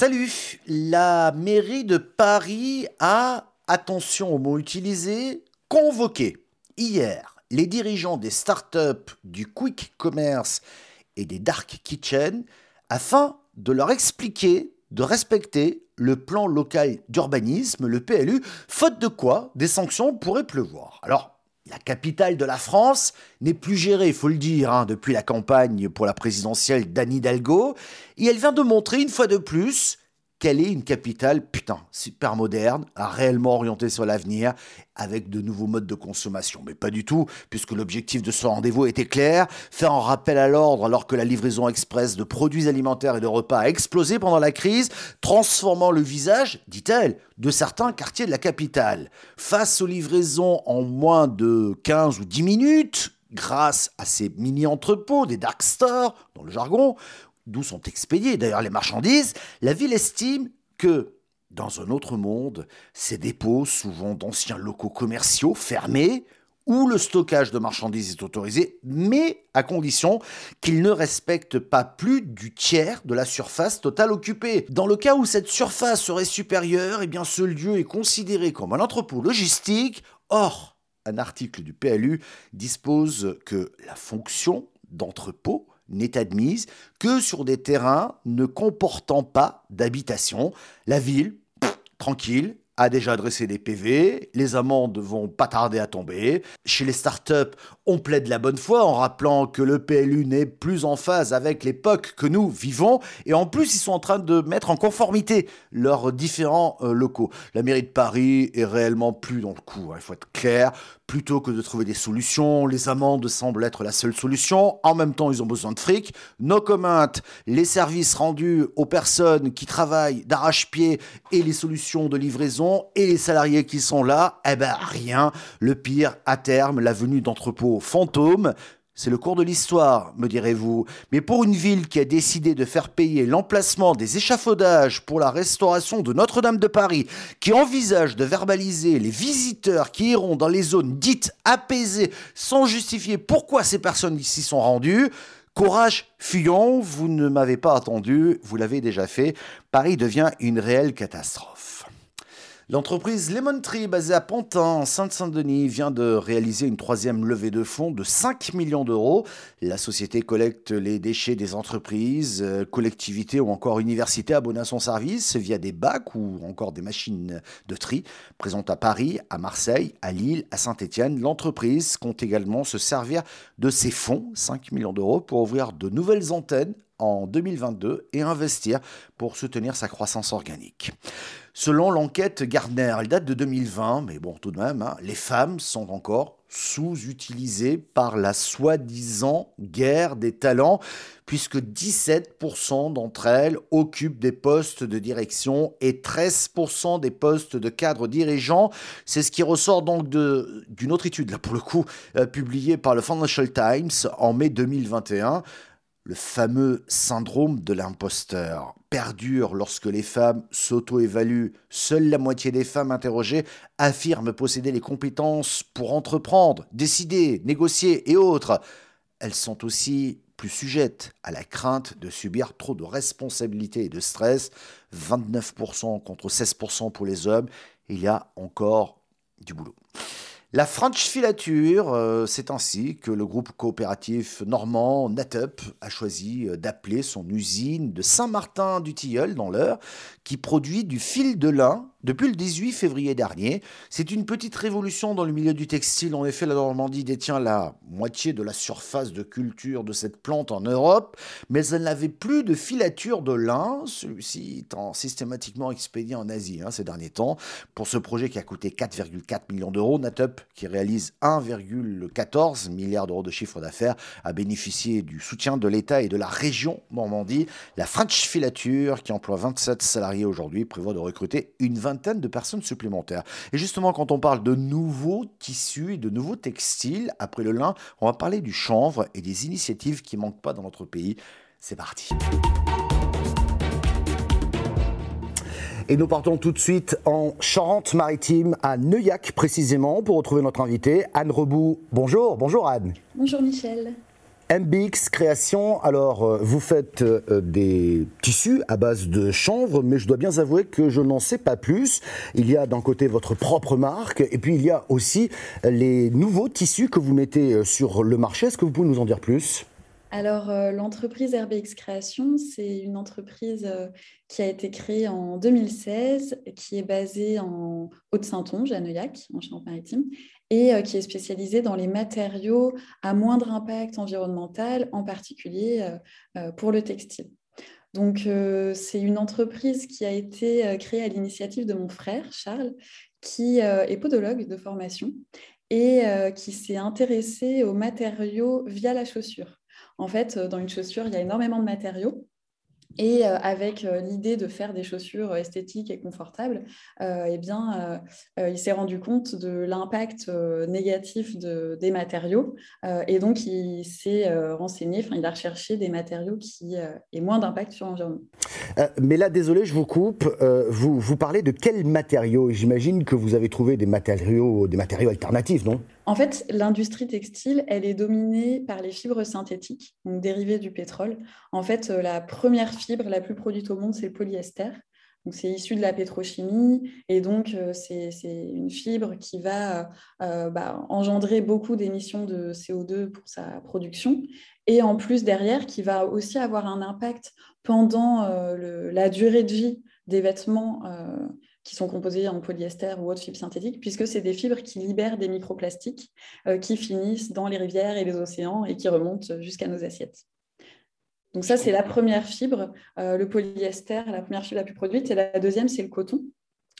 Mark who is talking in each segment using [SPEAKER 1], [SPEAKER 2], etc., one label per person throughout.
[SPEAKER 1] Salut La mairie de Paris a, attention au mot utilisé, convoqué hier les dirigeants des startups du quick commerce et des dark kitchen afin de leur expliquer de respecter le plan local d'urbanisme, le PLU, faute de quoi des sanctions pourraient pleuvoir. Alors, la capitale de la France n'est plus gérée, il faut le dire, hein, depuis la campagne pour la présidentielle d'Anne Hidalgo, et elle vient de montrer une fois de plus qu'elle est une capitale, putain, super moderne, réellement orientée sur l'avenir, avec de nouveaux modes de consommation? Mais pas du tout, puisque l'objectif de ce rendez-vous était clair, faire un rappel à l'ordre alors que la livraison express de produits alimentaires et de repas a explosé pendant la crise, transformant le visage, dit-elle, de certains quartiers de la capitale. Face aux livraisons en moins de 15 ou 10 minutes, grâce à ces mini-entrepôts, des dark stores, dans le jargon, d'où sont expédiées d'ailleurs les marchandises, la ville estime que, dans un autre monde, ces dépôts, souvent d'anciens locaux commerciaux fermés, où le stockage de marchandises est autorisé, mais à condition qu'ils ne respectent pas plus du tiers de la surface totale occupée. Dans le cas où cette surface serait supérieure, eh bien ce lieu est considéré comme un entrepôt logistique. Or, un article du PLU dispose que la fonction d'entrepôt n'est admise que sur des terrains ne comportant pas d'habitation. La ville, tranquille, a déjà adressé des PV, les amendes vont pas tarder à tomber. Chez les startups, on plaide la bonne foi en rappelant que le PLU n'est plus en phase avec l'époque que nous vivons et en plus ils sont en train de mettre en conformité leurs différents euh, locaux. La mairie de Paris est réellement plus dans le coup, hein, il faut être clair. Plutôt que de trouver des solutions, les amendes semblent être la seule solution. En même temps, ils ont besoin de fric. No comment, les services rendus aux personnes qui travaillent d'arrache-pied et les solutions de livraison et les salariés qui sont là, eh ben rien. Le pire, à terme, la venue d'entrepôts fantômes. C'est le cours de l'histoire, me direz-vous. Mais pour une ville qui a décidé de faire payer l'emplacement des échafaudages pour la restauration de Notre-Dame de Paris, qui envisage de verbaliser les visiteurs qui iront dans les zones dites apaisées sans justifier pourquoi ces personnes s'y sont rendues, Courage, fuyons, vous ne m'avez pas attendu, vous l'avez déjà fait. Paris devient une réelle catastrophe. L'entreprise Lemon Tree, basée à Pantin, en Sainte-Saint-Denis, vient de réaliser une troisième levée de fonds de 5 millions d'euros. La société collecte les déchets des entreprises, euh, collectivités ou encore universités abonnées à son service via des bacs ou encore des machines de tri. Présente à Paris, à Marseille, à Lille, à Saint-Étienne, l'entreprise compte également se servir de ses fonds, 5 millions d'euros, pour ouvrir de nouvelles antennes en 2022 et investir pour soutenir sa croissance organique. Selon l'enquête Gardner, elle date de 2020, mais bon, tout de même, hein, les femmes sont encore sous-utilisées par la soi-disant guerre des talents, puisque 17% d'entre elles occupent des postes de direction et 13% des postes de cadre dirigeants. C'est ce qui ressort donc d'une autre étude, là pour le coup, euh, publiée par le Financial Times en mai 2021 le fameux syndrome de l'imposteur perdure lorsque les femmes s'auto-évaluent. Seule la moitié des femmes interrogées affirment posséder les compétences pour entreprendre, décider, négocier et autres. Elles sont aussi plus sujettes à la crainte de subir trop de responsabilités et de stress. 29% contre 16% pour les hommes. Il y a encore du boulot. La French Filature, euh, c'est ainsi que le groupe coopératif normand Natup a choisi euh, d'appeler son usine de Saint-Martin du Tilleul dans l'Eure, qui produit du fil de lin depuis le 18 février dernier. C'est une petite révolution dans le milieu du textile. En effet, la Normandie détient la moitié de la surface de culture de cette plante en Europe, mais elle n'avait plus de filature de lin, celui-ci étant systématiquement expédié en Asie hein, ces derniers temps. Pour ce projet qui a coûté 4,4 millions d'euros, Natup, qui réalise 1,14 milliard d'euros de chiffre d'affaires, a bénéficié du soutien de l'État et de la région Normandie. La French Filature, qui emploie 27 salariés aujourd'hui, prévoit de recruter une vingtaine de personnes supplémentaires. Et justement, quand on parle de nouveaux tissus et de nouveaux textiles, après le lin, on va parler du chanvre et des initiatives qui manquent pas dans notre pays. C'est parti. Et nous partons tout de suite en Charente-Maritime, à Neuillac précisément, pour retrouver notre invité, Anne Rebout. Bonjour, bonjour Anne.
[SPEAKER 2] Bonjour Michel.
[SPEAKER 3] MBX Création, alors euh, vous faites euh, des tissus à base de chanvre, mais je dois bien avouer que je n'en sais pas plus. Il y a d'un côté votre propre marque, et puis il y a aussi les nouveaux tissus que vous mettez sur le marché. Est-ce que vous pouvez nous en dire plus?
[SPEAKER 2] Alors, euh, l'entreprise RBX Création, c'est une entreprise euh, qui a été créée en 2016, qui est basée en Haute-Saintonge, à Neuillac, en Charente-Maritime, et euh, qui est spécialisée dans les matériaux à moindre impact environnemental, en particulier pour le textile. Donc, c'est une entreprise qui a été créée à l'initiative de mon frère, Charles, qui est podologue de formation et qui s'est intéressé aux matériaux via la chaussure. En fait, euh, dans une chaussure, il y a énormément de matériaux. Et euh, avec euh, l'idée de faire des chaussures esthétiques et confortables, eh bien, il s'est rendu compte de l'impact négatif des matériaux. et donc, il s'est renseigné, il a recherché des matériaux qui aient moins d'impact sur l'environnement.
[SPEAKER 3] mais là, désolé, je vous coupe. vous, vous parlez de quels matériaux? J'imagine que vous avez trouvé des matériaux, des matériaux alternatifs, non?
[SPEAKER 2] En fait, l'industrie textile, elle est dominée par les fibres synthétiques, donc dérivées du pétrole. En fait, euh, la première fibre la plus produite au monde, c'est le polyester. Donc, c'est issu de la pétrochimie et donc euh, c'est une fibre qui va euh, bah, engendrer beaucoup d'émissions de CO2 pour sa production et en plus derrière qui va aussi avoir un impact pendant la durée de vie des vêtements qui sont composés en polyester ou autres fibres synthétiques, puisque c'est des fibres qui libèrent des microplastiques euh, qui finissent dans les rivières et les océans et qui remontent jusqu'à nos assiettes. Donc ça, c'est la première fibre, euh, le polyester, la première fibre la plus produite, et la deuxième, c'est le coton.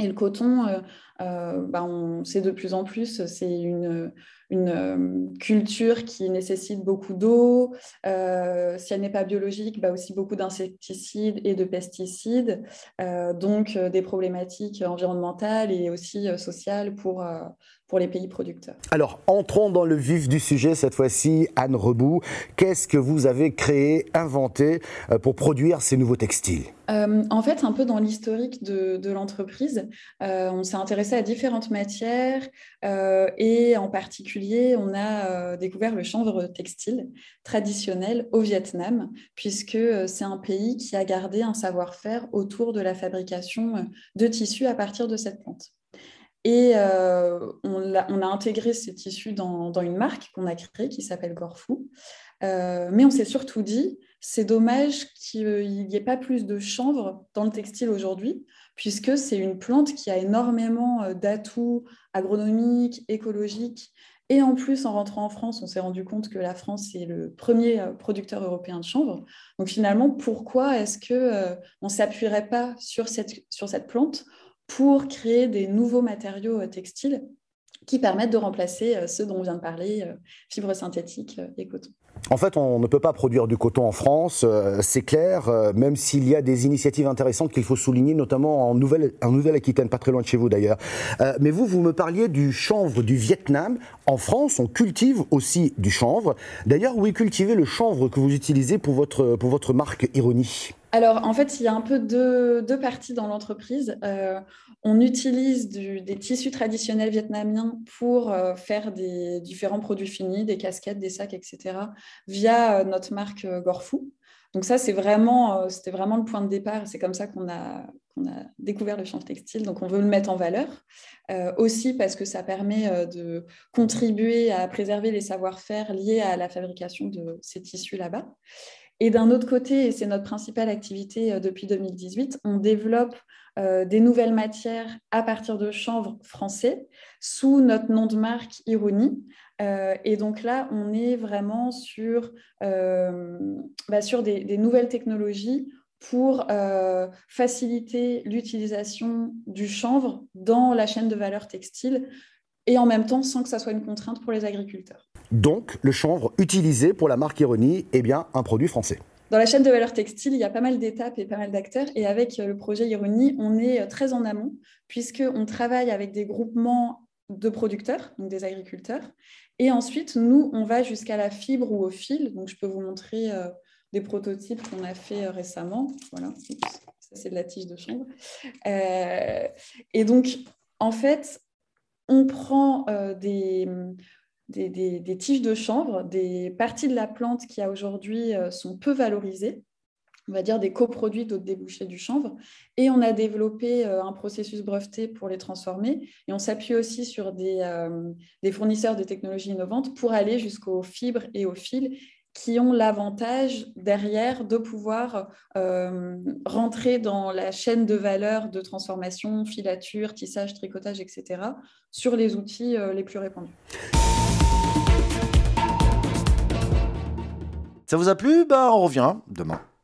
[SPEAKER 2] Et le coton, euh, bah, on sait de plus en plus, c'est une, une culture qui nécessite beaucoup d'eau. Euh, si elle n'est pas biologique, bah aussi beaucoup d'insecticides et de pesticides. Euh, donc euh, des problématiques environnementales et aussi sociales pour, pour les pays producteurs.
[SPEAKER 3] Alors, entrons dans le vif du sujet cette fois-ci. Anne Rebout, qu'est-ce que vous avez créé, inventé pour produire ces nouveaux textiles?
[SPEAKER 2] En fait, un peu dans l'historique de, de l'entreprise, on s'est intéressé à différentes matières et en particulier on a euh, découvert le chanvre textile traditionnel au Vietnam, puisque euh, c'est un pays qui a gardé un savoir-faire autour de la fabrication euh, de tissus à partir de cette plante. Et on, a, intégré ces tissus dans, une marque qu'on a créée qui s'appelle Gorfou. mais on s'est surtout dit, c'est dommage qu'il n'y ait pas plus de chanvre dans le textile aujourd'hui, puisque c'est une plante qui a énormément d'atouts agronomiques, écologiques, et en plus, en rentrant en France, on s'est rendu compte que la France est le premier euh, producteur européen de chanvre. Donc finalement, pourquoi est-ce qu'on euh, ne s'appuierait pas sur cette, sur cette plante pour créer des nouveaux matériaux euh, textiles qui permettent de remplacer ceux dont on vient de parler, fibres synthétiques et coton?
[SPEAKER 3] En fait, on ne peut pas produire du coton en France, euh, c'est clair, euh, même s'il y a des initiatives intéressantes qu'il faut souligner, notamment en Nouvelle-Aquitaine, pas très loin de chez vous d'ailleurs. Euh, mais vous, vous me parliez du chanvre du Vietnam. En France, on cultive aussi du chanvre. D'ailleurs, où est cultivé le chanvre que vous utilisez pour votre, pour votre marque Ironie
[SPEAKER 2] alors, en fait, il y a un peu deux, parties dans l'entreprise. Euh, on utilise des tissus traditionnels vietnamiens pour euh, faire des différents produits finis, des casquettes, des sacs, etc., via euh, notre marque Gorfou. Donc ça, c'est vraiment, c'était vraiment le point de départ. C'est comme ça qu'on a, découvert le chanvre textile. Donc on veut le mettre en valeur. aussi parce que ça permet de contribuer à préserver les savoir-faire liés à la fabrication de ces tissus là-bas. Et d'un autre côté, et c'est notre principale activité euh, depuis 2018, on développe euh, des nouvelles matières à partir de chanvre français sous notre nom de marque Ironie. Euh, et donc là, on est vraiment sur, bah, sur des, nouvelles technologies pour faciliter l'utilisation du chanvre dans la chaîne de valeur textile et en même temps sans que ça soit une contrainte pour les agriculteurs.
[SPEAKER 3] Donc, le chanvre utilisé pour la marque Ironie est bien un produit français.
[SPEAKER 2] Dans la chaîne de valeur textile, il y a pas mal d'étapes et pas mal d'acteurs. Et avec euh, le projet Ironie, on est euh, très en amont, puisqu'on travaille avec des groupements de producteurs, donc des agriculteurs. Et ensuite, nous, on va jusqu'à la fibre ou au fil. Donc, je peux vous montrer euh, des prototypes qu'on a fait récemment. Voilà, ça, c'est de la tige de chanvre. et donc, en fait, on prend des des, tiges de chanvre, des parties de la plante qui aujourd'hui sont peu valorisées on va dire des coproduits d'autres débouchés du chanvre. Et on a développé un processus breveté pour les transformer. Et on s'appuie aussi sur des, des, fournisseurs de technologies innovantes pour aller jusqu'aux fibres et aux fils qui ont l'avantage derrière de pouvoir euh, rentrer dans la chaîne de valeur de transformation, filature, tissage, tricotage, etc., sur les outils euh, les plus répandus.
[SPEAKER 1] Ça vous a plu? Bah, On revient demain.